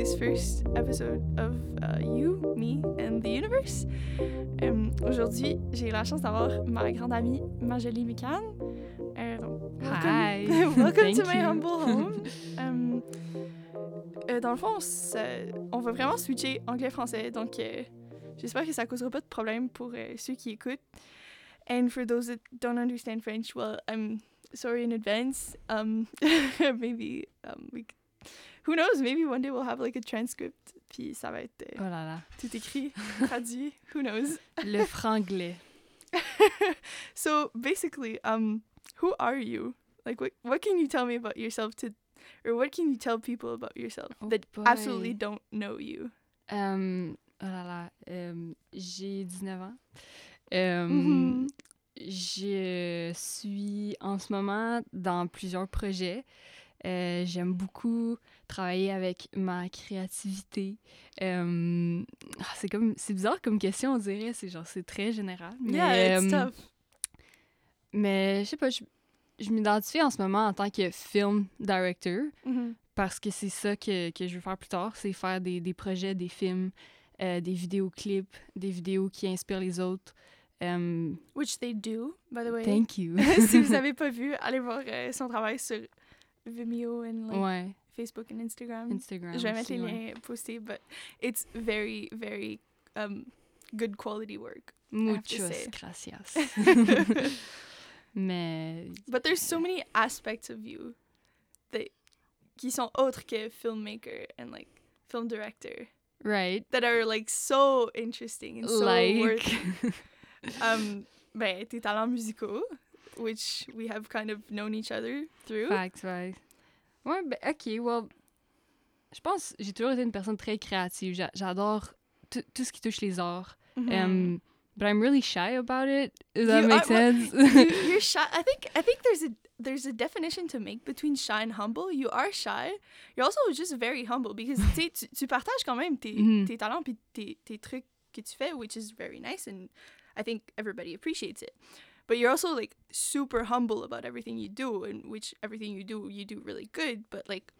this first episode of uh, You, Me, and the Universe. Um, Aujourd'hui, j'ai la chance d'avoir ma grande amie Majolie Mikan. Uh, Hi. welcome to my you. humble home. Um, euh, dans le fond, on va vraiment switcher anglais-français, donc euh, j'espère que ça causera pas de problème pour euh, ceux qui écoutent. And for those that don't understand French, well, I'm sorry in advance. Um, maybe um, we, who knows? Maybe one day we'll have like a transcript, puis ça va être euh, Oh là là. tout écrit, traduit. Who knows? Le franglais. so basically, um, who are you? Like, what what can you tell me about yourself to, or what can you tell people about yourself Oh that boy. absolutely don't know you? Euh, oh là là. euh, J'ai 19 ans. Euh, Mhm. Je suis en ce moment dans plusieurs projets. Euh, J'aime beaucoup travailler avec ma créativité. Euh, ah, c'est comme c'est bizarre comme question, on dirait. C'est genre c'est très général. Mais, yeah, it's euh, tough. mais je sais pas, je, je m'identifie en ce moment en tant que film director. Mhm. parce que c'est ça que, que je veux faire plus tard, c'est faire des, des projets, des films, euh, des vidéoclips, des vidéos qui inspirent les autres. Um, Which they do, by the way. thank you. si vous n'avez pas vu, allez voir euh, son travail sur Vimeo and like, ouais, Facebook and Instagram. Instagram. Je vais mettre les liens postés, but it's very, very um, good quality work. say. gracias. Mais But there's so many aspects of you that qui sont autres que filmmaker and like film director right, that are like so interesting and so like worth um ben tes talents musicaux which we have kind of known each other through. facts, ouais. Ouais, ben ok, well, je pense j'ai toujours été une personne très créative. J'a- J'adore tout tout ce qui touche les arts. Mhm. Um, but I'm really shy about it. Does that You make are- well, sense? you, you're shy. I think I think there's a there's a definition to make between shy and humble. You are shy. You're also just very humble because tu, sais, tu tu partages quand même tes, Mhm. tes talents puis tes, tes trucs que tu fais, which is very nice and I think everybody appreciates it. But you're also like super humble about everything you do and which everything you do you do really good. But like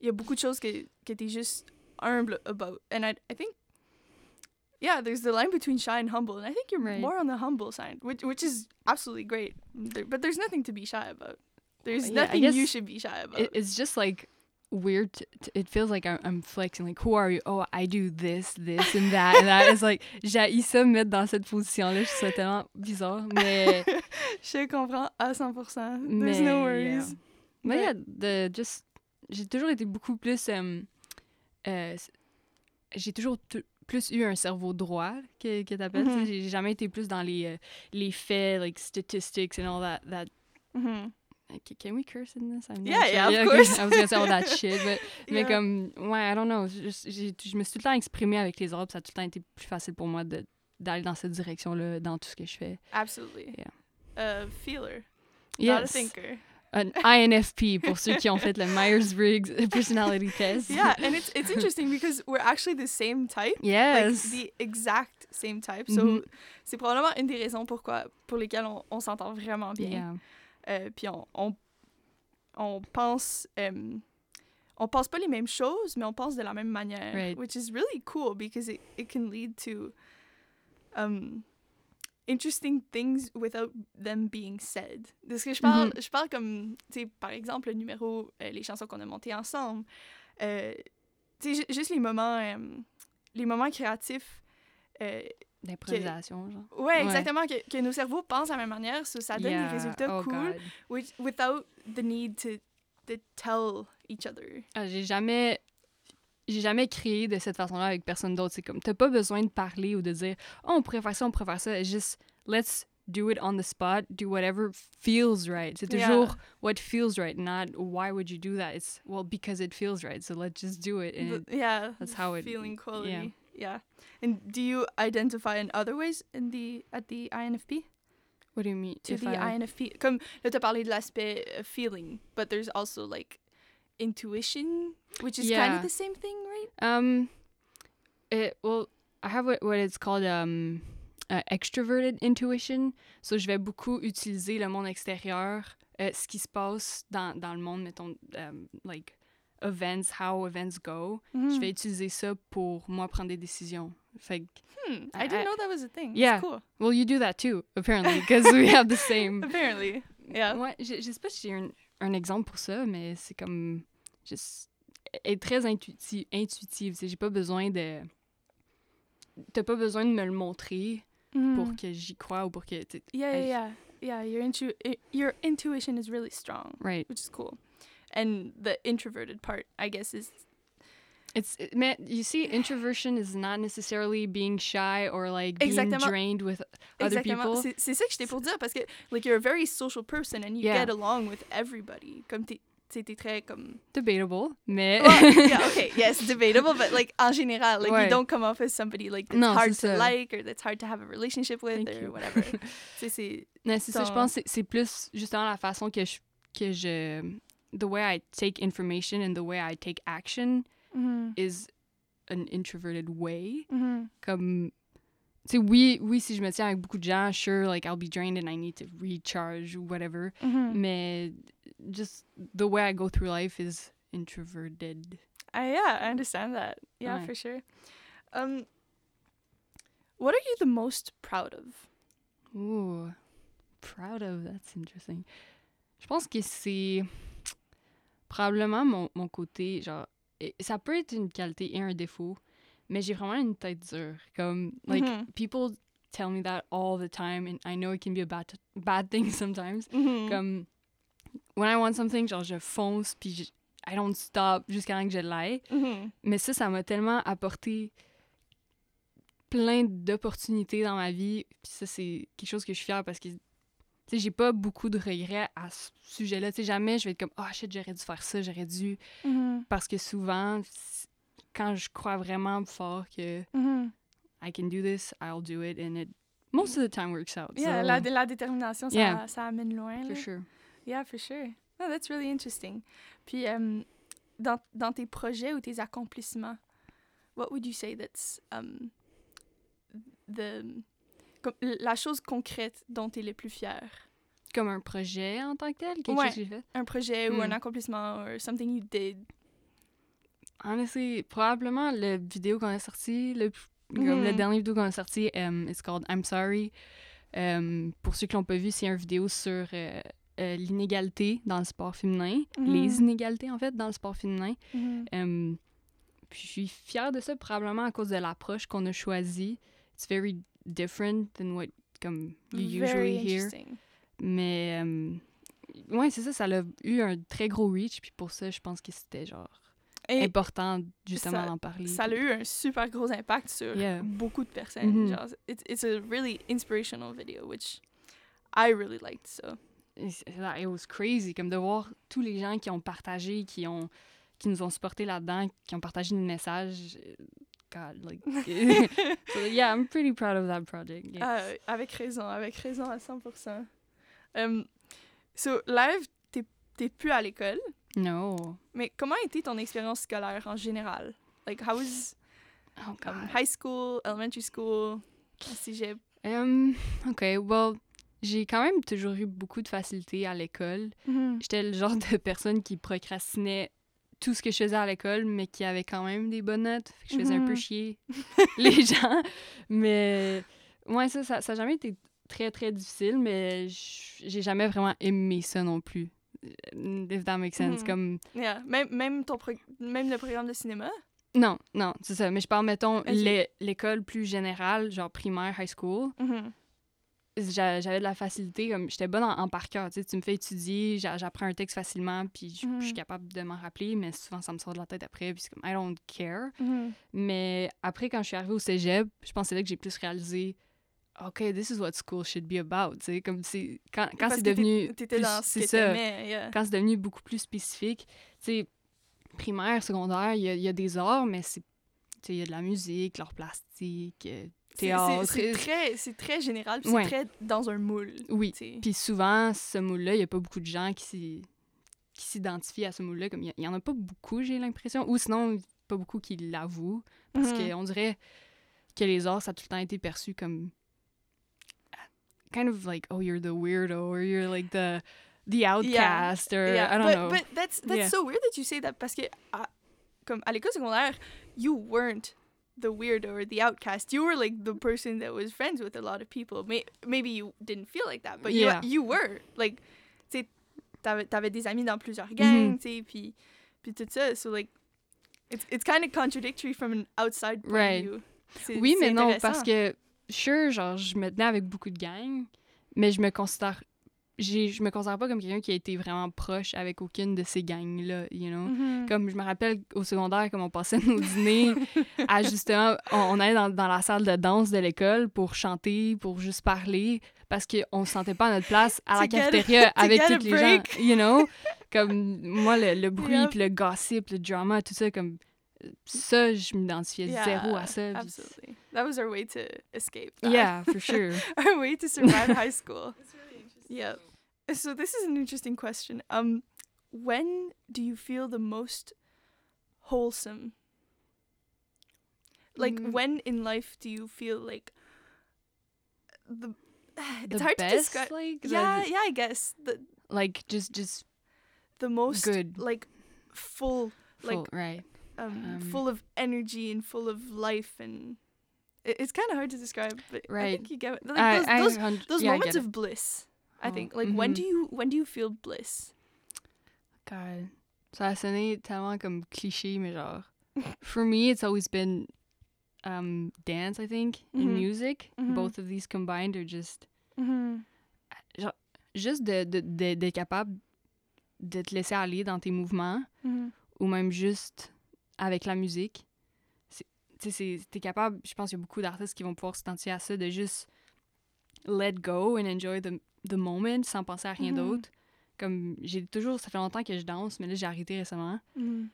il y a beaucoup de choses que que t'es juste humble about, and I I think. Yeah, there's the line between shy and humble, and I think you're Right. more on the humble side, which which is absolutely great. There, but there's nothing to be shy about. There's Yeah, nothing you should be shy about. it, it's just like weird. To- it feels like I'm, I'm flexing. Like, who are you? Oh, I do this, this, and that, and that. It's like j'ai ça me mettre dans cette position-là. Je trouve ça tellement bizarre, mais Je comprends à 100%. mais There's no yeah. worries. Mais But- yeah, de just j'ai toujours été beaucoup plus. euh, euh, j'ai toujours t- plus eu un cerveau droit que, que t'appelles. Mhm. J'ai jamais été plus dans les, euh, les faits, like statistics and all that. that Mhm. Ca- Can we curse in this? I'm Yeah, sure. yeah, of okay. course. I was gonna say all that shit, but Mais Yeah. comme, ouais, I don't know. Je, j'ai- je me suis tout le temps exprimée avec les autres, ça a tout le temps été plus facile pour moi d'aller dans cette direction-là dans tout ce que je fais. Absolutely. Yeah. A feeler, not a Yes. thinker. Un INFP pour ceux qui ont fait le Myers-Briggs Personality Test. Yeah, and it's it's interesting because we're actually the same type. Yes. Like the exact same type. So Mhm. c'est probablement une des raisons pourquoi pour lesquelles on, on s'entend vraiment bien. Yeah. Euh, puis on, on, on pense euh, on pense pas les mêmes choses, mais on pense de la même manière, Right. which is really cool because it, it can lead to um, interesting things without them being said. De ce que je parle, Mhm. je parle comme, tu sais, par exemple, le numéro, euh, les chansons qu'on a montées ensemble. Euh, tu sais, ju- juste les moments, euh, les moments créatifs. D'improvisation, genre. ouais, Ouais. exactement, que, que nos cerveaux pensent à la même manière, so ça donne Yeah. des résultats Oh, cool which, without the need to, to tell each other. Ah, j'ai jamais j'ai jamais créé de cette façon-là avec personne d'autre. C'est comme, t'as pas besoin de parler ou de dire, oh, on pourrait faire ça, on pourrait faire ça. It's Juste, let's do it on the spot, do whatever feels right. C'est Yeah. toujours what feels right, not why would you do that. It's, well, because it feels right, so let's just do it. And The- yeah, that's how it- feeling quality. yeah. Yeah. And do you identify in other ways in the at the INFP? what do you mean? To the I- INFP, comme là t'as parlé de l'aspect uh, feeling, but there's also like intuition, which is kind of the same thing, right? Um, it, well, I have what, what it's called um, uh, extroverted intuition. So, je vais beaucoup utiliser le monde extérieur, euh, ce qui se passe dans, dans le monde, mettons, um, like events, how events go, Mhm. je vais utiliser ça pour moi prendre des décisions. Fait que, Hmm, I I- didn't know that was a thing. Yeah. That's cool. well, you do that too, apparently, because we have the same. Apparently. Yeah. Ouais, je, je sais pas si j'ai un, un exemple pour ça, mais c'est comme. Juste, est très intuitive. intuitive j'ai pas besoin de. T'as pas besoin de me le montrer Mhm. pour que j'y croie ou pour que. Yeah, yeah, yeah. Yeah, your intu- i- your intuition is really strong, Right. which is cool. And the introverted part, I guess, is It's, mais you see, introversion is not necessarily being shy or like being Exactement. drained with other exactement. people. C'est c'est ça que j'étais pour dire parce que like you're a very social person and you Yeah. get along with everybody. Comme t'es t'es très comme Debatable, mais. well, yeah, okay, yes, debatable, but like en général, like Ouais. you don't come off as somebody like that's Non, hard c'est to ça. like or that's hard to have a relationship with Thank or you. whatever. Tu sais, c'est Mais c'est ça, je Ton- pense que c'est- c'est plus justement la façon que je, que je. The way I take information and the way I take action Mhm, is an introverted way. mhm. Comme. Tu sais, oui, oui, si je me tiens avec beaucoup de gens, sure, like I'll be drained and I need to recharge ou whatever. Mhm. Mais just the way I go through life is introverted. Uh, yeah, I understand that. Yeah, for sure. Um, what are you the most proud of? Ooh, proud of, that's interesting. Je pense que c'est probablement mon, mon côté, genre, ça peut être une qualité et un défaut, mais j'ai vraiment une tête dure. Comme, like, Mhm. people tell me that all the time, and I know it can be a bad, bad thing sometimes. Mhm. Comme, when I want something, genre, je fonce, puis je- I don't stop jusqu'à temps que je l'aille. Mhm. Mais ça, ça m'a tellement apporté plein d'opportunités dans ma vie. Puis ça, c'est quelque chose que je suis fière parce que, tu sais, j'ai pas beaucoup de regrets à ce sujet-là. Tu sais, jamais je vais être comme, ah, shit, j'aurais dû faire ça, j'aurais dû. Mhm. Parce que souvent, quand je crois vraiment fort que Mhm. I can do this, I'll do it, and it most of the time works out. Yeah, so, la, la détermination, ça, Yeah. ça amène loin. for là. sure. Yeah, for sure. Oh, that's really interesting. Puis, um, dans, dans tes projets ou tes accomplissements, what would you say that's um, the, comme, la chose concrète dont tu es le plus fier? Comme un projet en tant que tel, quelque Ouais. chose que j'ai fait? Un projet ou un Hmm. accomplissement or something you did? Honestly, probablement le vidéo qu'on a sorti, le, comme le Mhm. dernier vidéo qu'on a sorti, um, it's called I'm Sorry. Um, pour ceux qui l'ont pas vu, c'est une vidéo sur euh, euh, l'inégalité dans le sport féminin, Mhm. les inégalités en fait dans le sport féminin. Mhm. Um, puis je suis fière de ça probablement à cause de l'approche qu'on a choisie. It's very different than what comme you Very usually hear. Mais um, ouais, c'est ça, ça a eu un très gros reach. Puis pour ça, je pense que c'était genre Et important justement d'en parler. ça a eu un super gros impact sur Yeah. beaucoup de personnes. Mhm. Genre, it's, it's a really inspirational video, which I really liked. So. It was crazy, comme de voir tous les gens qui ont partagé, qui ont qui nous ont supportés là-dedans, qui ont partagé nos messages. God, like, so, yeah, I'm pretty proud of that project. Ah, avec raison, avec raison à 100%. Um, so, live, t'es plus à l'école, No. mais comment a été ton expérience scolaire en général? Like, how was Oh um, high school, elementary school, cégep? Um, OK, well, j'ai quand même toujours eu beaucoup de facilité à l'école. J'étais le genre de personne qui procrastinait tout ce que je faisais à l'école, mais qui avait quand même des bonnes notes. Fait que je faisais un peu Mhm. chier les gens. Mais ouais, ça, ça, ça a jamais été très, très difficile, mais j'ai jamais vraiment aimé ça non plus. Euh, If that makes sense. Mhm. Comme... Yeah. Même, même, ton pro- même le programme de cinéma? Non, non, c'est ça. Mais je parle, mettons, l'école plus générale, genre primaire, high school. Mhm. J'avais de la facilité comme j'étais bonne en, en par cœur tu sais tu me fais étudier j'a- j'apprends un texte facilement puis je suis Mhm. capable de m'en rappeler mais souvent ça me sort de la tête après puis c'est comme I don't care Mhm. mais après quand je suis arrivée au cégep je c'est là que j'ai plus réalisé OK this is what school should be about tu sais comme c'est quand, quand c'est devenu T'étais dans ce que ça yeah. quand c'est devenu beaucoup plus spécifique tu sais primaire secondaire il y, y a des arts mais c'est tu sais il y a de la musique l'art plastique euh, théâtre c'est- très, très général, Ouais. c'est très dans un moule. oui. Puis souvent, ce moule-là, il n'y a pas beaucoup de gens qui s'identifient à ce moule-là. Comme il n'y en a pas beaucoup, j'ai l'impression. Ou sinon, pas beaucoup qui l'avouent. Parce Mhm. qu'on dirait que les arts, ça a tout le temps été perçu comme kind of like, oh, you're the weirdo, or you're like the the outcast or I don't but, know. But that's that's Yeah. so weird that you say that parce que à, comme à l'école secondaire, you weren't the weirdo or the outcast. You were like the person that was friends with a lot of people. May, maybe you didn't feel like that, but Yeah. you you were like, tu sais, t'avais t'avais des amis dans plusieurs Mm-hmm. gangs, tu sais, puis puis tout ça. So like, it's it's kind of contradictory from an outside point Right. of view. C'est- Oui, c'est mais non, parce que, sure, genre, je me tenais avec beaucoup de gangs, mais je me considère. J'ai- Je me considère pas comme quelqu'un qui a été vraiment proche avec aucune de ces gangs-là, you know? Mhm. Comme je me rappelle au secondaire, comme on passait nos dîners à justement, on, on allait dans, dans la salle de danse de l'école pour chanter, pour juste parler, parce qu'on se sentait pas à notre place à la cafétéria avec tous les gens, you know? Comme moi, le, le bruit, Yep. puis le gossip, le drama, tout ça, comme ça, je m'identifiais zéro à ça. Absolutely. That was our way to escape. That. Yeah, for sure. our way to survive high school. Yeah. So this is an interesting question. Um, when do you feel the most wholesome? Like Mm. when in life do you feel like the? It's the hard best, to describe. like, the- Yeah, yeah, I guess the like just just the most Good. like full, full, like right. um, Um, full of energy and full of life and. it- It's kind of hard to describe, but I Right. think you get it. Like I- those, I those hun- those yeah, I moments of bliss i Oh, think like when mhm. do you when do you feel bliss? God. Ça a sonné tellement comme cliché, mais genre. For me, it's always been um, dance, I think, Mhm. and music. Mhm. Both of these combined are just. mm-hmm. Juste de, de, de- d'être capable de te laisser aller dans tes mouvements, Mm-hmm. ou même juste avec la musique. Tu sais, t'es capable, je pense qu'il y a beaucoup d'artistes qui vont pouvoir s'identifier à ça, de juste let go and enjoy the, the moment sans penser à rien Mhm. d'autre. Comme j'ai toujours, ça fait longtemps que je danse, mais là j'ai arrêté récemment. Mm-hmm.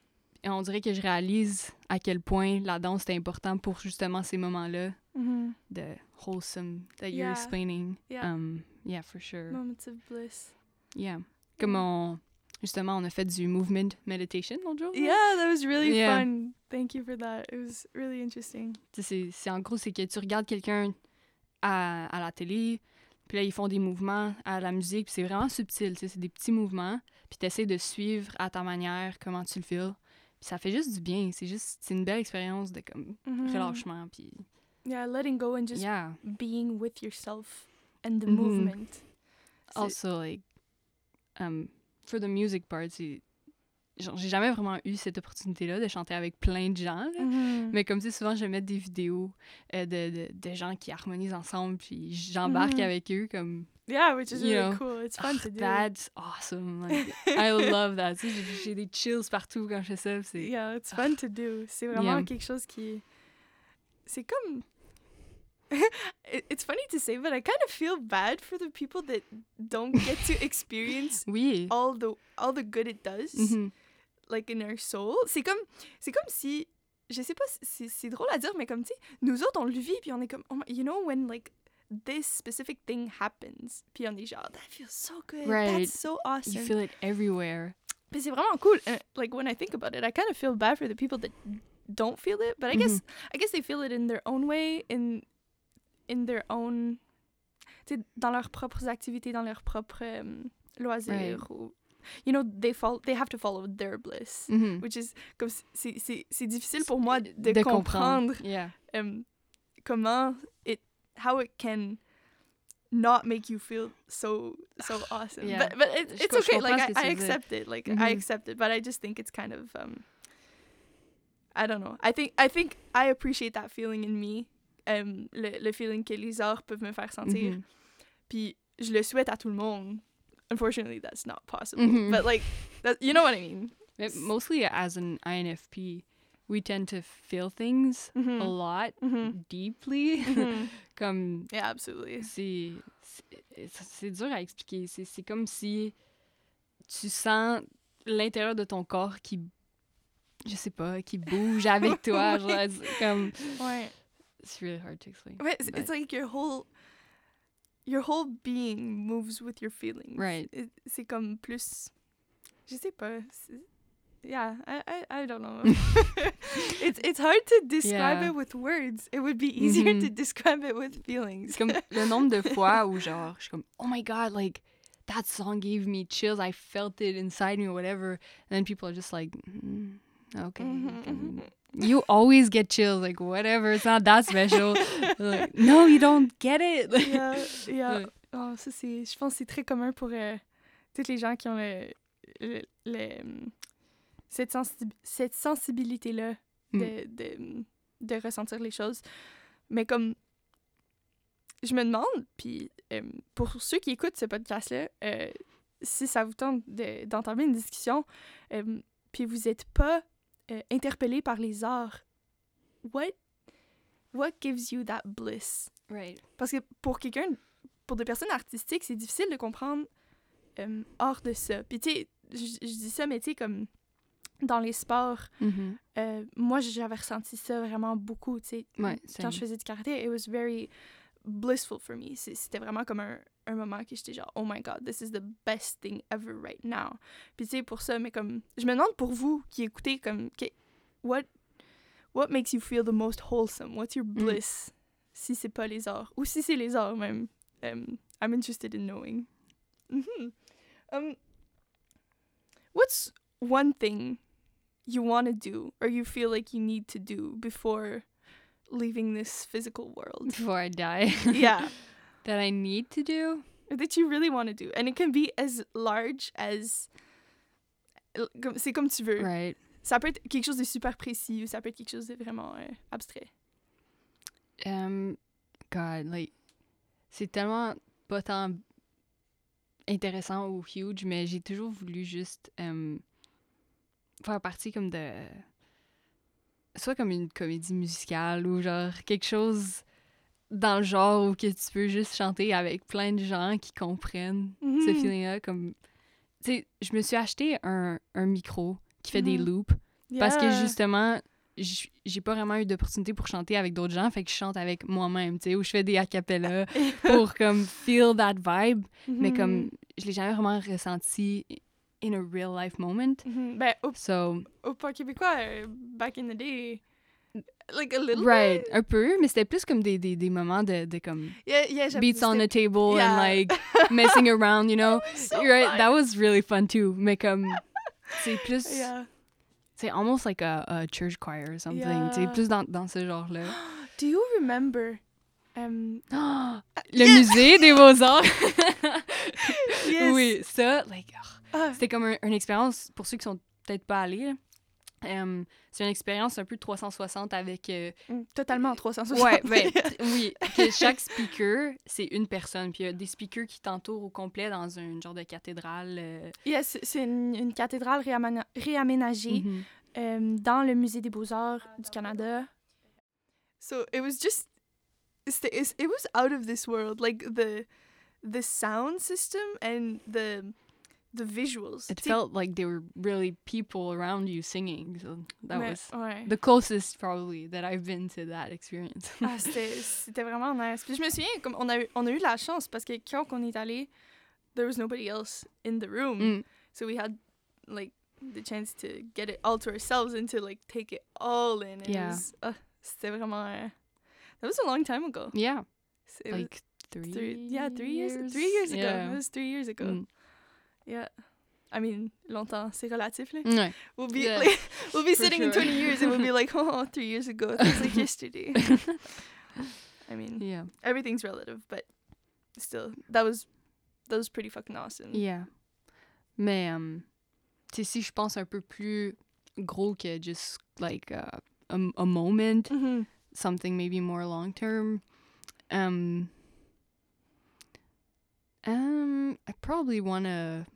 Et on dirait que je réalise à quel point la danse est important pour justement ces moments-là Mm-hmm. de wholesome that you're Yeah. explaining. Yeah. Um, yeah, for sure. moments of bliss Yeah. Comme on, justement, on a fait du movement meditation l'autre jour. yeah that was really Yeah. fun thank you for that it was really interesting c'est en gros, c'est que tu regardes quelqu'un à, à la télé, puis là, ils font des mouvements à la musique, puis c'est vraiment subtil, tu sais, c'est des petits mouvements, puis tu essaies de suivre à ta manière comment tu le feels. Puis ça fait juste du bien, c'est juste, c'est une belle expérience de comme Mhm. relâchement, puis yeah letting go and just yeah. being with yourself and the Mhm. movement Also, like, um, for the music part, c'est... J'ai jamais vraiment eu cette opportunité-là de chanter avec plein de gens, là. Mhm. Mais comme tu sais, souvent, je mets des vidéos euh, de, de, de gens qui harmonisent ensemble, puis j'embarque Mhm. avec eux comme yeah which is really know, cool it's fun Ah, to do That's awesome. Like, I love that. Tu sais, j'ai- j'ai des chills partout quand je fais ça. C'est yeah it's fun to do c'est vraiment Yeah. quelque chose qui c'est comme It- it's funny to say but I kind of feel bad for the people that don't get to experience oui. all the all the good it does Mhm. Like in our soul c'est comme c'est comme si je sais pas si c'est drôle à dire mais comme tu sais nous autres on le vit puis on est comme oh you know when like this specific thing happens puis on est genre that feels so good Right. that's so awesome You feel it everywhere. Puis c'est vraiment cool. And, like when I think about it, I kind of feel bad for the people that don't feel it, but I guess I guess they feel it in their own way, in in their own, tu sais, dans leurs propres activités, dans leurs propres euh, loisirs Right. ou, you know, they fall, they have to follow their bliss, Mhm. which is comme c'est difficile pour moi de, De comprendre Yeah. um, comment it how it can not make you feel so so awesome Yeah. but but it, it's okay like I, I tu veux dire. accept it like Mhm. I accept it but I just think it's kind of um I don't know I think I think I appreciate that feeling in me um le, le feeling que les arts peuvent me faire sentir Mhm. puis je le souhaite à tout le monde unfortunately that's not possible Mhm. but like that, you know what I mean But mostly as an INFP, we tend to feel things Mhm. a lot Mhm. deeply. Mhm. comme yeah absolutely c'est c'est- c'est dur à expliquer. C'est c'est comme si tu sens l'intérieur de ton corps qui je sais pas, qui bouge avec toi, genre comme ouais it's really hard to explain. Right, it's, but- it's like your whole your whole being moves with your feelings. Right. C'est comme plus je sais pas. Yeah, I I, I don't know. it's it's hard to describe Yeah. it with words. It would be easier to Mhm. describe it with feelings. Comme le nombre de fois où genre je suis comme oh my god like that song gave me chills. I felt it inside me or whatever. And then people are just like, mm, okay. Mhm, okay. mhm. You always get chills, like whatever. It's not that special. like, no, you don't get it. yeah, yeah. Oh, ça, c'est, je pense que c'est très commun pour euh, toutes les gens qui ont le, le- le, cette, sensi- cette sensibilité-là de, de, de ressentir les choses. Mais comme, je me demande, puis euh, pour ceux qui écoutent ce podcast-là, euh, si ça vous tente de- d'entamer une discussion, euh, puis vous n'êtes pas euh, interpellé par les arts, what, what gives you that bliss? Right. Parce que pour quelqu'un, pour des personnes artistiques, c'est difficile de comprendre euh, hors de ça. Puis tu sais, je dis ça, mais tu sais, comme dans les sports, Mhm. euh, moi j'avais ressenti ça vraiment beaucoup, tu sais. Ouais, Quand je faisais du karaté, it was very blissful for me. C'était vraiment comme un, un moment que j'étais genre, oh my god, this is the best thing ever right now. Puis tu sais, pour ça, mais comme, je me demande pour vous qui écoutez, comme, que- what, what makes you feel the most wholesome? What's your bliss? Si c'est pas les arts. Ou si c'est les arts même. Um, I'm interested in knowing. Mhm. Um, what's one thing you want to do or you feel like you need to do before leaving this physical world? Before I die. yeah. that I need to do? That you really want to do. And it can be as large as. C'est comme tu veux. Right. Ça peut être quelque chose de super précis ou ça peut être quelque chose de vraiment euh, abstrait. Um, God, like, c'est tellement pas tant intéressant ou huge, mais j'ai toujours voulu juste um, faire partie comme de. Soit comme une comédie musicale ou genre quelque chose dans le genre où que tu peux juste chanter avec plein de gens qui comprennent ce Mhm. feeling-là. Comme, tu sais, je me suis acheté un, un micro qui fait des Mhm. loops parce que justement, j'ai pas vraiment eu d'opportunité pour chanter avec d'autres gens, fait que je chante avec moi-même, tu sais, où je fais des a cappella pour comme feel that vibe, mais Mhm. comme je l'ai jamais vraiment ressenti in a real life moment. Mhm. Ben, au, So, au pas québécois, euh, back in the day, like a little right, bit. un peu, mais c'était plus comme des, des, des moments de, de comme Yeah, yeah, beats on the table Yeah. and like messing around, you know? so right, fun. that was really fun too, mais comme c'est plus Yeah. c'est almost like a, a church choir or something, Yeah. plus dans, dans ce genre-là. Do you remember? Um, Le musée des beaux-arts? yes. Oui, ça, like, oh, Ah, c'était comme un- une expérience, pour ceux qui sont peut-être pas allés, euh, c'est une expérience un peu 360 avec... euh, mm, totalement en 360. ouais, ben, oui, que chaque speaker, c'est une personne, puis il y a des speakers qui t'entourent au complet dans un genre de cathédrale. euh, Yes, c'est une, une cathédrale réamana- réaménagée mhm. euh, dans le Musée des Beaux-Arts du Canada. So it was just, it was out of this world. Like the, the sound system and the, the visuals. It felt like there were really people around you singing, so that mais- was ouais. the closest probably that I've been to that experience. Ah, c'était vraiment nice. Puis je me souviens, comme on a, eu, on a eu la chance parce que quand on est allé, there was nobody else in the room. Mm. So we had like the chance to get it all to ourselves and to like take it all in. It Yeah. was, ah, c'était vraiment. euh, that was a long time ago. Yeah, It like three, three, yeah, three years, three years ago. Yeah. It was three years ago. Mm. Yeah. I mean, longtemps, c'est relatif. Là. Ouais. We'll be Yeah, like, we'll be for sitting in 20 years and we'll be like, oh, three years ago. It feels like yesterday. I mean, Yeah. everything's relative, but still, that was that was pretty fucking awesome. Yeah. Mais, um, tu sais, si je pense un peu plus gros que just like uh, a, a moment, Mhm. something maybe more long term, um, um, I probably want to,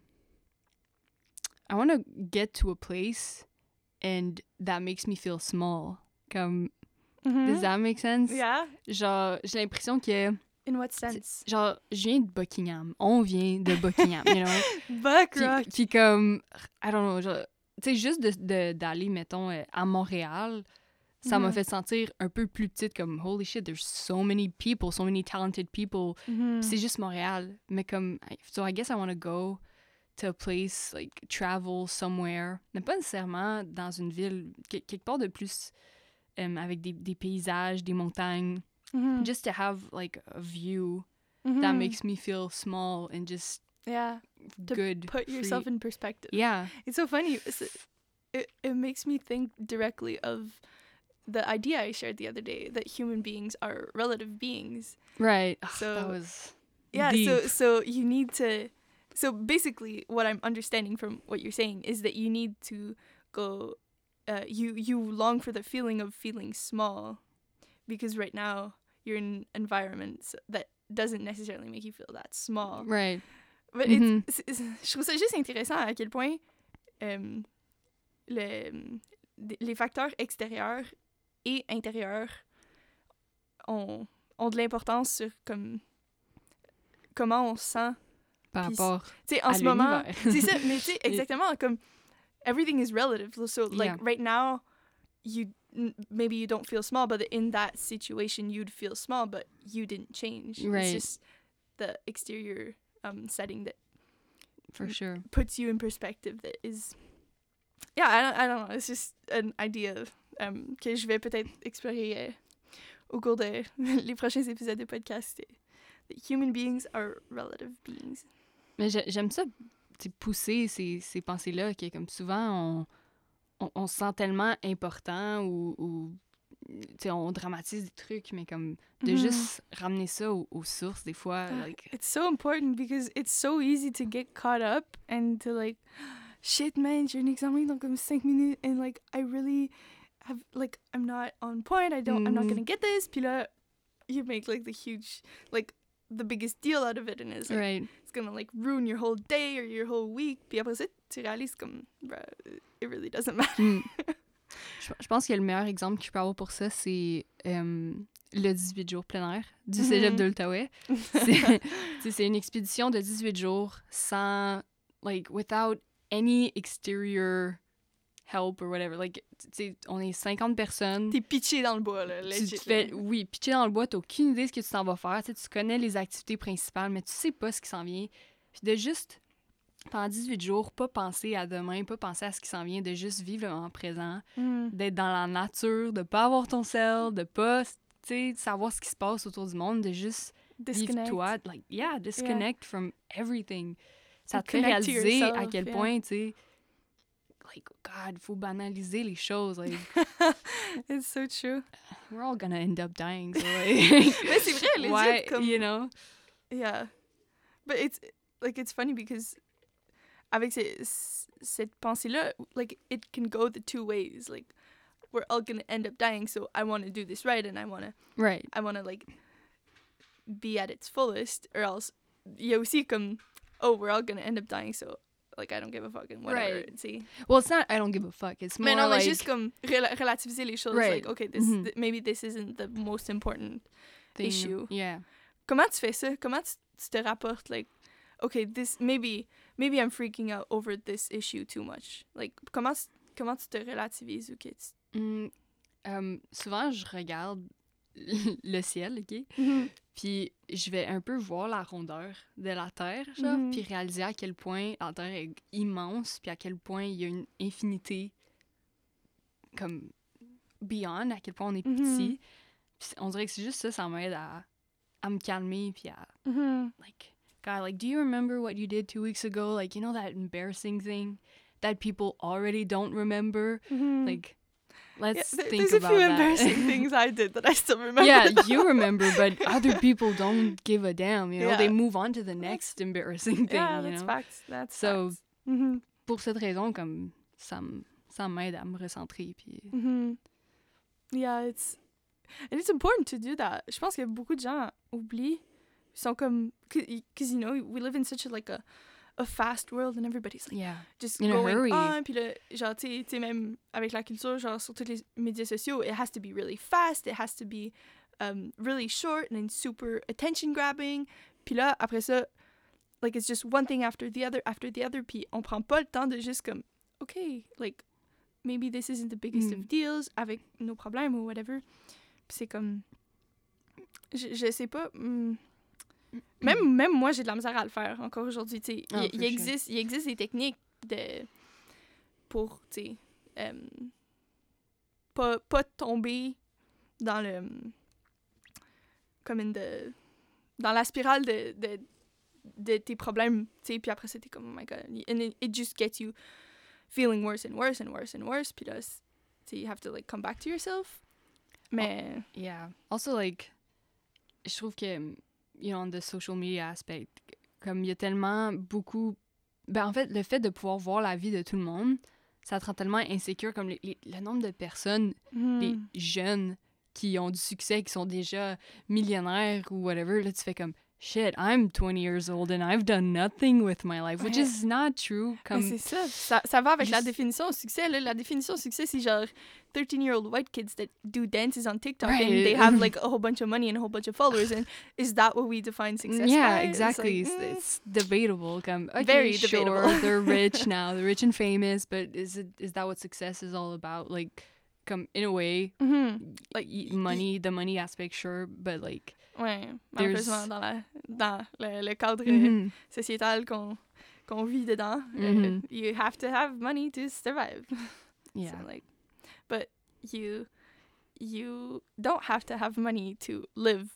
I want to get to a place and that makes me feel small. Comme, Mhm. does that make sense? Yeah. Genre, j'ai l'impression que, In what sense? genre, je viens de Buckingham. On vient de Buckingham, you know? Buck Puis, rock. puis comme, I don't know, genre, tu sais, juste de- de- d'aller, mettons, euh, à Montréal, ça m'a Mhm. fait sentir un peu plus petite, comme, holy shit, there's so many people, so many talented people. Mhm. Puis C'est juste Montréal. Mais comme, so I guess I want to go to a place, like, travel somewhere. Mais pas nécessairement dans une ville, que- quelque part de plus, euh, avec des, des paysages, des montagnes. Mhm. Just to have, like, a view Mhm. that makes me feel small and just Yeah. To good. Put yourself free- in perspective. Yeah. It's so funny. It's- It, it makes me think directly of the idea I shared the other day that human beings are relative beings. Right. Ugh, So- that was Yeah, deep. so so you need to so basically what I'm understanding from what you're saying is that you need to go uh, you you long for the feeling of feeling small because right now you're in environments that doesn't necessarily make you feel that small. right. But Mhm. it's, c'est- je trouve ça juste intéressant à quel point euh, le, les facteurs extérieurs et intérieurs ont, ont de l'importance sur comme comment on sent. Par Puis rapport Tu sais, en à ce moment, c'est ça, mais tu sais, exactement, comme everything is relative. So, like, Yeah. right now, you maybe you don't feel small, but in that situation, you'd feel small, but you didn't change. Right. It's just the exterior um, setting that For sure. puts you in perspective that is yeah I don't, I don't know it's just an idea um, que je vais peut-être explorer euh, au cours de les prochains épisodes de podcast that human beings are relative beings Mais j'ai- j'aime ça, pousser ces, ces pensées-là, qui est comme souvent, on, on, on se sent tellement important ou, ou on dramatise des trucs, mais comme de Mhm. juste ramener ça aux, aux sources, des fois, Ah, like, it's so important because it's so easy to get caught up and to like shit man j'ai un examen dans comme 5 minutes and like I really have like I'm not on point I don't I'm not Mhm. gonna get this puis là you make like the huge like the biggest deal out of it and it's like right. it's gonna like ruin your whole day or your whole week. Puis après ça, tu réalises comme, bruh, it really doesn't matter. Mm. je, je pense que le meilleur exemple que je peux avoir pour ça, c'est euh, le 18 jours plein air du cégep Mhm. de l'Outaouais. C'est une expédition de 18 jours sans, like, without any exterior help or whatever. Like, tu sais, on est 50 personnes. T'es pitché dans le bois, là, Tu te fais, oui, pitcher dans le bois, t'as aucune idée de ce que tu t'en vas faire. Tu sais, tu connais les activités principales, mais tu sais pas ce qui s'en vient. Puis de juste, pendant 18 jours, pas penser à demain, pas penser à ce qui s'en vient, de juste vivre le moment présent, Mm. d'être dans la nature, de pas avoir ton sel, de pas, tu sais, savoir ce qui se passe autour du monde, de juste vivre Disconnect. toi, like, yeah, disconnect from everything. Ça te fait réaliser à quel yeah. point, tu sais, like, God, faut banaliser les choses. Like, It's so true. we're all gonna end up dying, so like... Mais c'est vrai, legit, Why, comme... you know? Yeah. But it's, like, it's funny because avec ce- cette pensée-là, like, it can go the two ways. Like, we're all gonna end up dying, so I want to do this right and I want to Right. I want to like be at its fullest, or else il y a aussi comme oh we're all gonna end up dying, so like I don't give a fuck and whatever. Right. See, Well, it's not I don't give a fuck. It's more mais non, like juste comme rela- relativiser les choses. Right. Like okay, this Mhm. th- maybe this isn't the most important. thing. issue. Yeah. Comment tu fais ça? Comment tu, tu te rapportes like okay this maybe maybe I'm freaking out over this issue too much. Like comment comment tu te relativises ou tu Mm, um, souvent, je regarde le ciel, OK? Puis je vais un peu voir la rondeur de la Terre, genre, Mhm. puis réaliser à quel point la Terre est immense, puis à quel point il y a une infinité comme beyond, à quel point on est Mhm. petit. Puis on dirait que c'est juste ça, ça m'aide à, à me calmer, puis à, like, God, like, do you remember what you did two weeks ago? Like, you know that embarrassing thing that people already don't remember? Like, Yeah, let's there- think there's a few that. embarrassing things I did that I still remember. yeah, though. you remember, but other people don't give a damn. You know, they move on to the next embarrassing thing. yeah, you that's know, facts. That's So- facts. Mhm. pour cette raison, comme ça, ça m'aide à me recentrer. Puis Mhm. Yeah, it's and it's important to do that. Je pense que beaucoup de gens oublient. Sont comme because you know we live in such a like a a fast world and everybody's like yeah, just In going on. Puis là genre tu sais- même avec la culture genre sur tous les médias sociaux it has to be really fast it has to be um, really short and super attention grabbing. Puis là après ça like it's just one thing after the other after the other. Puis on prend pas le temps de juste comme okay like maybe this isn't the biggest Mm. of deals avec nos problèmes ou whatever. C'est comme je, je sais pas hmm, même, même moi, j'ai de la misère à le faire encore aujourd'hui. sais. Ah, il, il existe, il existe des techniques de, pour euh, pas, pas tomber dans le. comme une de. dans la spirale de, de de tes problèmes, tu sais, puis après, c'était comme, oh my god. And it, it just gets you feeling worse and worse and worse and worse. Puis là, sais, you have to, like, come back to yourself. Mais, Yeah. Also, like, je trouve que, you know, on the social media aspect, comme il y a tellement beaucoup. Ben, en fait, le fait de pouvoir voir la vie de tout le monde, ça te rend tellement insécure, comme les- les- le nombre de personnes, les hmm, jeunes qui ont du succès, qui sont déjà millionnaires ou whatever, là, tu fais comme. Shit, I'm 20 years old and I've done nothing with my life, which Ouais. is not true. mais Comme, c'est ça. ça. Ça va avec la définition au succès, là. La définition au succès, c'est genre 13-year-old white kids that do dances on TikTok and they have, like, a whole bunch of money and a whole bunch of followers. And is that what we define success yeah, by? It's exactly. like, It's, mm, it's debatable. Come, okay, Very sure, debatable. they're rich now. They're rich and famous, but is it is that what success is all about? Like, come in a way, mhm. like money, the money aspect, sure, but like, Ouais, malheureusement, dans, la, dans le, le cadre mhm, sociétal qu'on qu'on vit dedans, euh, Mhm. you have to have money to survive. yeah, So, like, but you you don't have to have money to live.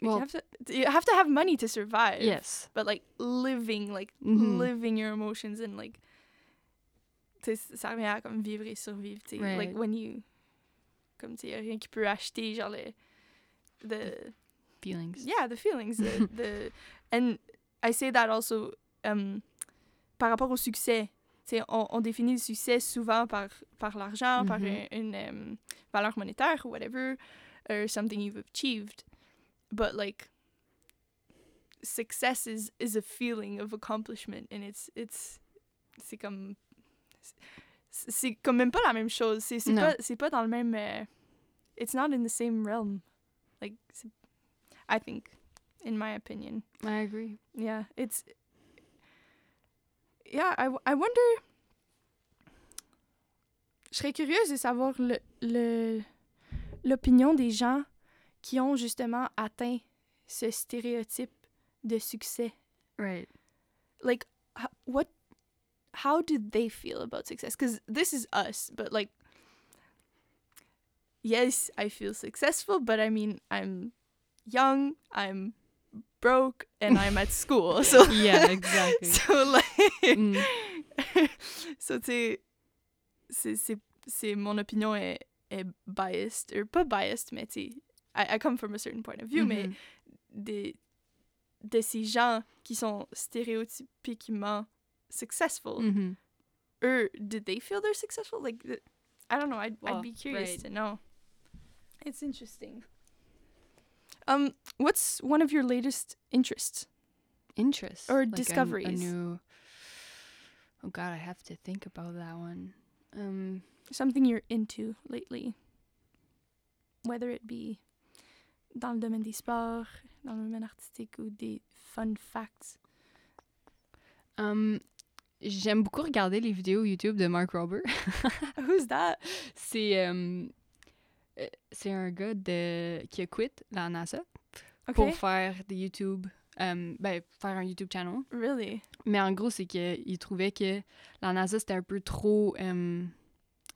Well- you have to you have to have money to survive. yes, But like living, like Mhm. living your emotions and like tu sais, ça revient à comme vivre et survivre, tu sais. Like when you comme tu sais, rien qui peut acheter genre le the feelings. yeah the feelings the, the and I say that also um, par rapport au succès tu sais, on, on définit le succès souvent par par l'argent par Mhm. un- une um, valeur monétaire ou whatever or something you've achieved but like success is is a feeling of accomplishment and it's it's c'est comme c'est comme même pas la même chose. C'est pas c'est pas dans le même euh, it's not in the same realm. Like I think in my opinion. I agree. yeah it's yeah I, I wonder je serais curieuse de savoir le le l'opinion des gens qui ont justement atteint ce stéréotype de succès. Right. like what how do they feel about success because this is us but like yes i feel successful but i mean i'm young i'm broke and i'm at school so Yeah, exactly. so like Mm. so c'est c'est c'est mon opinion est est biased or pas biased mais tu I, I come from a certain point of view mais Mhm. des, de ces gens qui sont stéréotypiquement successful, Mhm. eux, did they feel they're successful? Like, th- I don't know. I'd, Well, I'd be curious right. to know. It's interesting. Um, what's one of your latest interests? Interest Or like a- a new- Oh God, I have to think about that one. Um. Something you're into lately? Whether it be dans le domaine des sports, dans le domaine artistique ou des fun facts. Um, J'aime beaucoup regarder les vidéos YouTube de Mark Rober. Who's that? c'est euh, euh, c'est un gars de, qui a quitté la NASA Okay. pour faire des YouTube, euh, ben, faire un YouTube channel. Really? Mais en gros, c'est qu'il trouvait que la NASA, c'était un peu trop euh,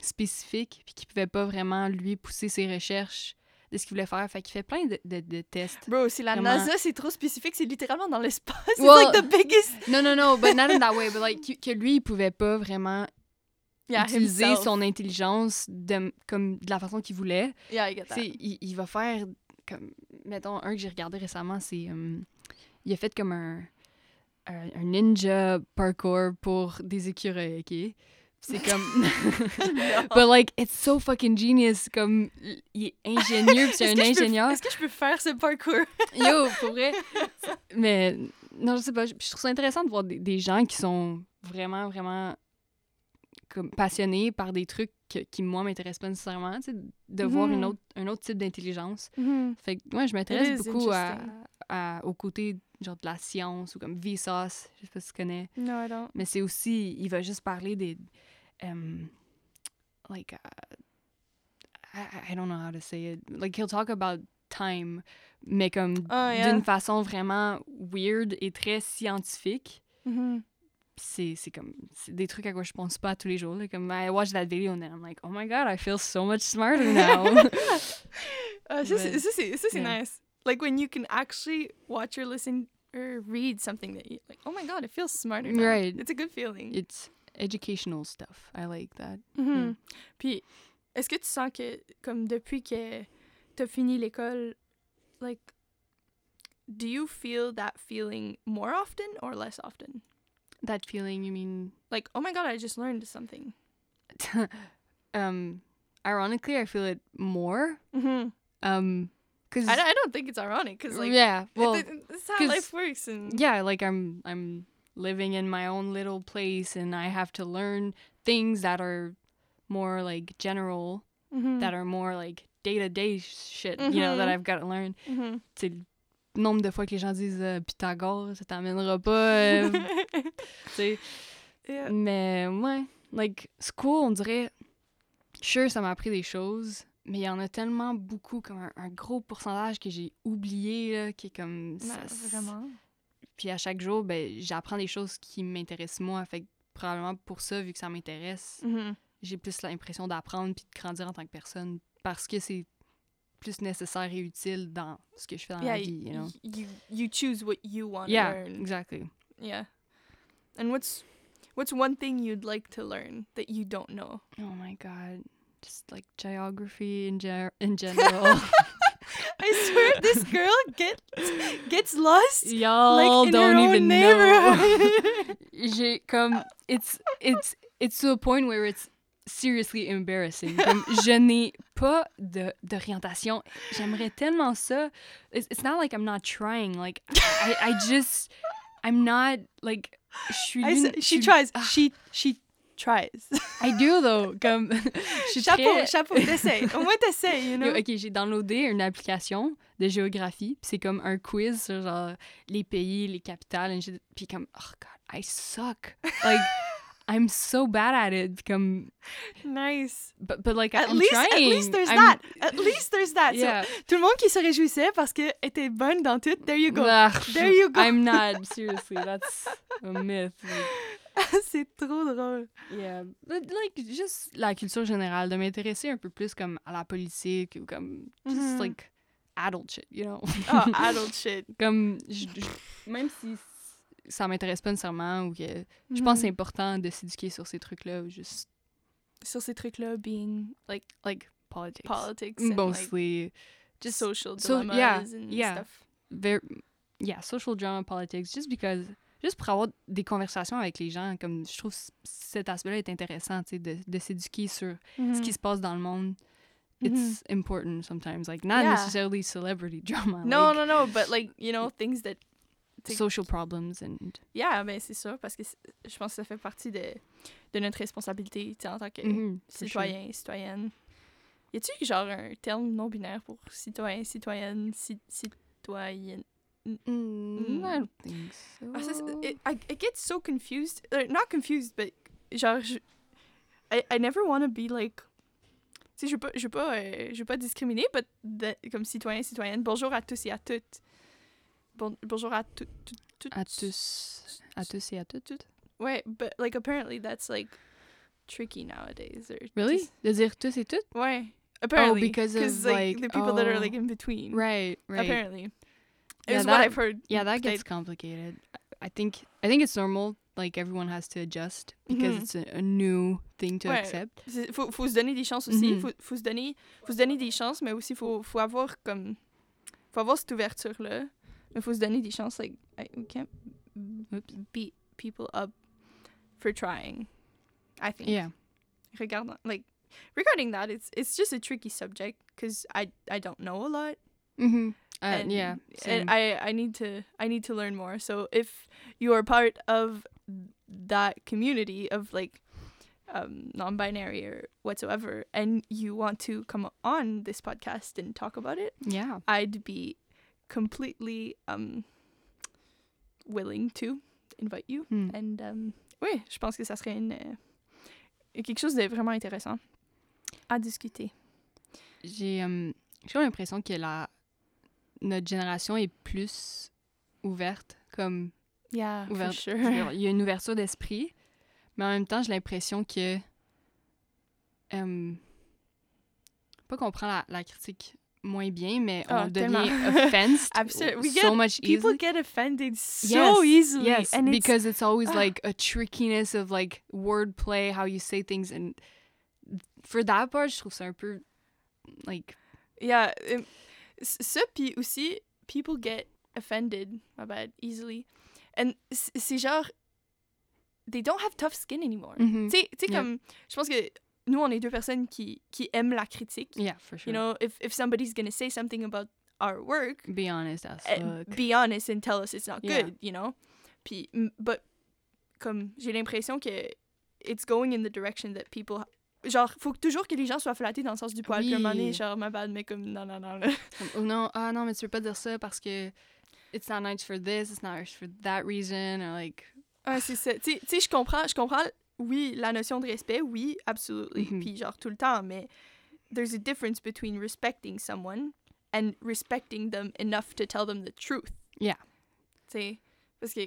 spécifique, puis qu'il pouvait pas vraiment, lui, pousser ses recherches de ce qu'il voulait faire. Fait qu'il fait plein de, de, de tests. Bro, si la Vraiment. NASA c'est trop spécifique, c'est littéralement dans l'espace. Well- like the biggest. Non, non, non, but not in that way, but like, que, que lui, il pouvait pas vraiment Yeah, utiliser himself. son intelligence de, comme, de la façon qu'il voulait. Yeah, I get that. il, il va faire comme mettons un que j'ai regardé récemment c'est euh, il a fait comme un, un un ninja parkour pour des écureuils ok? C'est comme but like it's so fucking genius comme il est ingénieux c'est un peux- ingénieur Est-ce que je peux faire ce parcours? yo pour vrai mais non je sais pas je je trouve ça intéressant de voir des, des gens qui sont vraiment vraiment comme passionnés par des trucs que- qui moi m'intéressent pas nécessairement tu sais, de voir une Mhm. autre un autre type d'intelligence Mhm. fait que moi, je m'intéresse beaucoup à, à- au côté genre de la science ou comme Vsauce, je sais pas si tu connais. No, I don't. Mais c'est aussi, il va juste parler des. Um, like, uh, I, I don't know how to say it. Like, he'll talk about time, mais comme Oh, yeah. d'une façon vraiment weird et très scientifique. Mhm. C'est, c'est comme c'est des trucs à quoi je pense pas tous les jours. là. Comme I watch that video and then I'm like, oh my god, I feel so much smarter now. Ça, c'est- Mais- ça, c'est ça, c'est yeah. nice. Like when you can actually watch or listen or read something that you like, oh my god, it feels smarter. Now. Right. It's a good feeling. It's educational stuff. I like that. Mhm. Puis, est-ce que tu sens que, comme depuis que t'as fini l'école, like, do you feel that feeling more often or less often? That feeling, you mean Like, oh my god, I just learned something. um ironically I feel it more. Mm-hmm. Um cuz I, don't- I don't think it's ironic because, like, yeah, well it, it, it's how 'cause- life works. And yeah, like I'm I'm living in my own little place and I have to learn things that are more like general, Mhm. that are more like day-to-day shit, you know, that Mhm. I've got to learn. Mhm. C'est le nombre de fois que les gens disent euh, Pythagore, ça t'amènera pas, euh, yeah. Mais ouais, like school, on dirait, sure, ça m'a appris des choses, mais il y en a tellement beaucoup, comme un, un gros pourcentage que j'ai oublié, là, qui est comme... ça- vraiment. Puis à chaque jour, ben, j'apprends des choses qui m'intéressent moi, fait que probablement pour ça, vu que ça m'intéresse, Mhm. j'ai plus l'impression d'apprendre puis de grandir en tant que personne, parce que c'est plus nécessaire et utile dans ce que je fais dans Yeah, la vie, you know? you you choose what you want to Yeah, learn. exactly. Yeah. And what's what's one thing you'd like to learn that you don't know? Oh my god. Just like geography in, ge- in general. I swear this girl gets gets lost Y'all like don't even know. J'ai comme it's it's it's to a point where it's seriously embarrassing. Comme je n'ai pas de d'orientation. J'aimerais tellement ça. It's, it's not like I'm not trying. Like I I just I'm not like I l'une- said, je she tries. Ah, She she tries. I do though. Comme je suis chapeau, très- chapeau, t'essayes. Au moins t'essayes, you know? Yo, ok, j'ai downloadé une application de géographie, puis c'est comme un quiz sur genre les pays, les capitales, puis comme oh god, I suck. Like I'm so bad at it. Comme Nice. but, but like At I'm least trying. at least there's I'm- that. At least there's that. Yeah. So, tout le monde qui se réjouissait parce que était bonne dans tout. There you go. There you go. I'm not seriously. That's a myth. Like, C'est trop drôle. yeah, but like juste la culture générale, de m'intéresser un peu plus comme à la politique ou comme just Mhm. like adult shit, you know? Oh, adult shit. comme je- je- même si ça m'intéresse pas nécessairement ou que je pense que c'est Mhm. important de s'éduquer sur ces trucs-là ou juste sur ces trucs-là, being like like politics politics like mostly just social so- dilemmas yeah, and yeah. stuff. very yeah social drama politics just because juste pour avoir des conversations avec les gens comme je trouve cet aspect-là est intéressant tu sais de, de s'éduquer sur ce qui se passe dans le monde it's important sometimes like not. Yeah. necessarily celebrity drama No, like no, no, but like, you know, things that social problems and Yeah, ben c'est ça, parce que je pense que ça fait partie de, de notre responsabilité, en tant que Mhm, for sure. citoyen, citoyenne. Y a-tu genre un terme non binaire pour citoyen, citoyenne, ci- citoyenne? Mm, I don't think so. Ah, ça, it, I, I get so confused. Uh, not confused, but genre, je, I, I never want to be like. Tu sais, je veux pas, je veux pas, euh, je veux pas discriminer, but de- comme citoyen, citoyenne. Bonjour à tous et à toutes. Bon, bonjour à tout, tout, toutes. à tous à tous et à toutes Ouais, but like apparently that's like tricky nowadays. Or Really? just- De dire tous et toutes? ouais. Apparently. Oh, because of, like, like, the people that are oh. like in between. Right, right. Apparently. Yeah, Is what that- I've heard. Yeah, that gets complicated. I think I think it's normal. Like everyone has to adjust because Mhm. it's a, a new thing to Ouais. accept. Faut, faut se donner des chances aussi. Mhm. faut, faut, se donner, faut se donner des chances, mais aussi faut, faut avoir comme. Faut avoir cette ouverture-là. Mais faut se donner des chances. Like, I, we can't Oops. beat people up for trying. I think. Yeah. Regardant, like, regarding that, it's it's just a tricky subject because I I don't know a lot. Mm-hmm. Uh, and, yeah. and. I I need to I need to learn more. So if you are part of that community of like um, non-binary or whatsoever, and you want to come on this podcast and talk about it, yeah. I'd be completely um willing to invite you. Hmm. And um, oui, je pense que ça serait une, euh, quelque chose de vraiment intéressant à discuter. J'ai j'ai l'impression que la notre génération est plus ouverte comme Yeah, for ouverte. sure. dire, Il y a une ouverture d'esprit, mais en même temps, j'ai l'impression que. euh, pas qu'on prend la, la critique moins bien, mais Ah, on devient tellement. offensed Absolutely. We so get- much People easily. get offended so Yes, easily. Yes, and it's, because it's always Ah. like a trickiness of like wordplay, how you say things, and for that part, je trouve ça un peu like yeah, um, ça, puis aussi, people get offended, my bad, easily. And c'est genre, they don't have tough skin anymore. Tu sais, tu sais, Yeah. comme, je pense que nous, on est deux personnes qui, qui aiment la critique. yeah, for sure. You know, if, if somebody's gonna say something about our work, be honest as eh, fuck. be honest and tell us it's not Yeah. good, you know? Puis, but, comme, j'ai l'impression que it's going in the direction that people... Genre, faut toujours que les gens soient flattés dans le sens du poil. Puis à un moment donné, Oui. genre, my bad, mais comme, non, non, non. là. Oh non, ah non, mais tu peux pas dire ça parce que it's not nice for this, it's not nice for that reason, or like Ouais, c'est ça. Tu sais- je comprends, je comprends, oui, la notion de respect, oui, absolutely. Mhm. Puis genre, tout le temps, mais there's a difference between respecting someone and respecting them enough to tell them the truth. Yeah. Tu sais, parce que...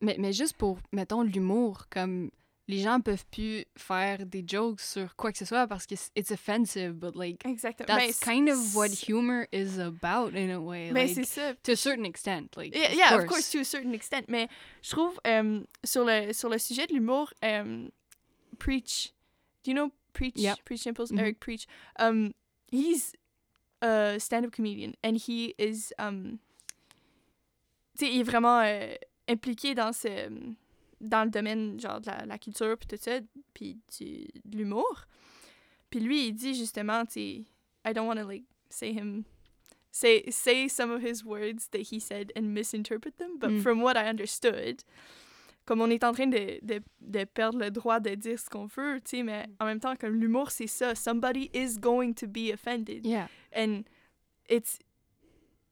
Mais, mais juste pour, mettons, l'humour, comme les gens peuvent plus faire des jokes sur quoi que ce soit parce que it's offensive, but like Exactement. that's Mais kind of what humor is about in a way. Mais like, c'est ça. to a certain extent, like Yeah, of yeah, course. of course, to a certain extent. Mais je trouve, sur, le, sur le sujet de l'humour, Preach, do you know Preach? Yeah. Preach Mhm. Eric Preach. Um, he's a stand-up comedian and he is, um, tu sais, il est vraiment euh, impliqué dans ce, dans le domaine genre de la, la culture puis tout ça, puis du, de l'humour. Puis lui, il dit justement, tu I don't want to like say him say say some of his words that he said and misinterpret them, but Mm. from what I understood, comme on est en train de, de, de perdre le droit de dire ce qu'on veut, tu sais, mais en même temps, comme l'humour, c'est ça. Somebody is going to be offended. Yeah. And it's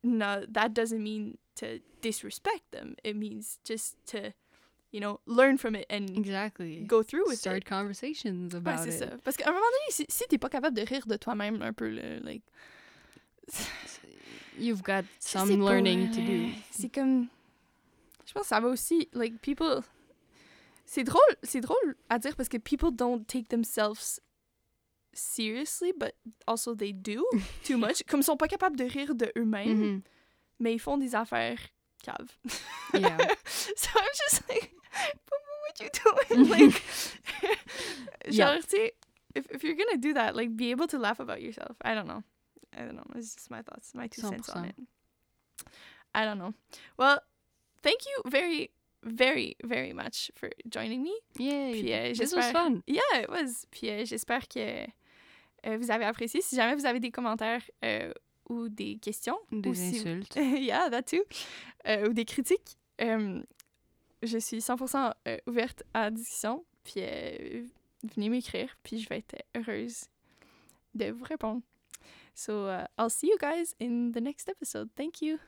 no, that doesn't mean to disrespect them. It means just to, you know, learn from it and Exactly. go through with Start it. conversations Ouais, about c'est it. ça. Parce qu'à un moment donné, si, si t'es pas capable de rire de toi-même un peu, là, like, You've got some pas, learning to do. C'est comme, je pense que ça va aussi, like, people. C'est drôle, c'est drôle à dire parce que people don't take themselves seriously, but also they do too much. Comme ils sont pas capables de rire de eux-mêmes, Mhm. mais ils font des affaires caves. Yeah. so I'm just like, what you doing? Like, Yeah. genre, if, if you're gonna do that, like, be able to laugh about yourself. I don't know. I don't know. It's just my thoughts, my two cents on 100%. it. I don't know. Well, thank you very, very, very much for joining me. Euh, this was fun. Yeah, it was. Puis euh, j'espère que euh, vous avez apprécié. Si jamais vous avez des commentaires euh, ou des questions, Des ou si- insultes. yeah, that too. Euh, ou des critiques. Je suis 100% euh, ouverte à la discussion. Puis euh, venez m'écrire. Puis je vais être heureuse de vous répondre. So uh, I'll see you guys in the next episode. Thank you.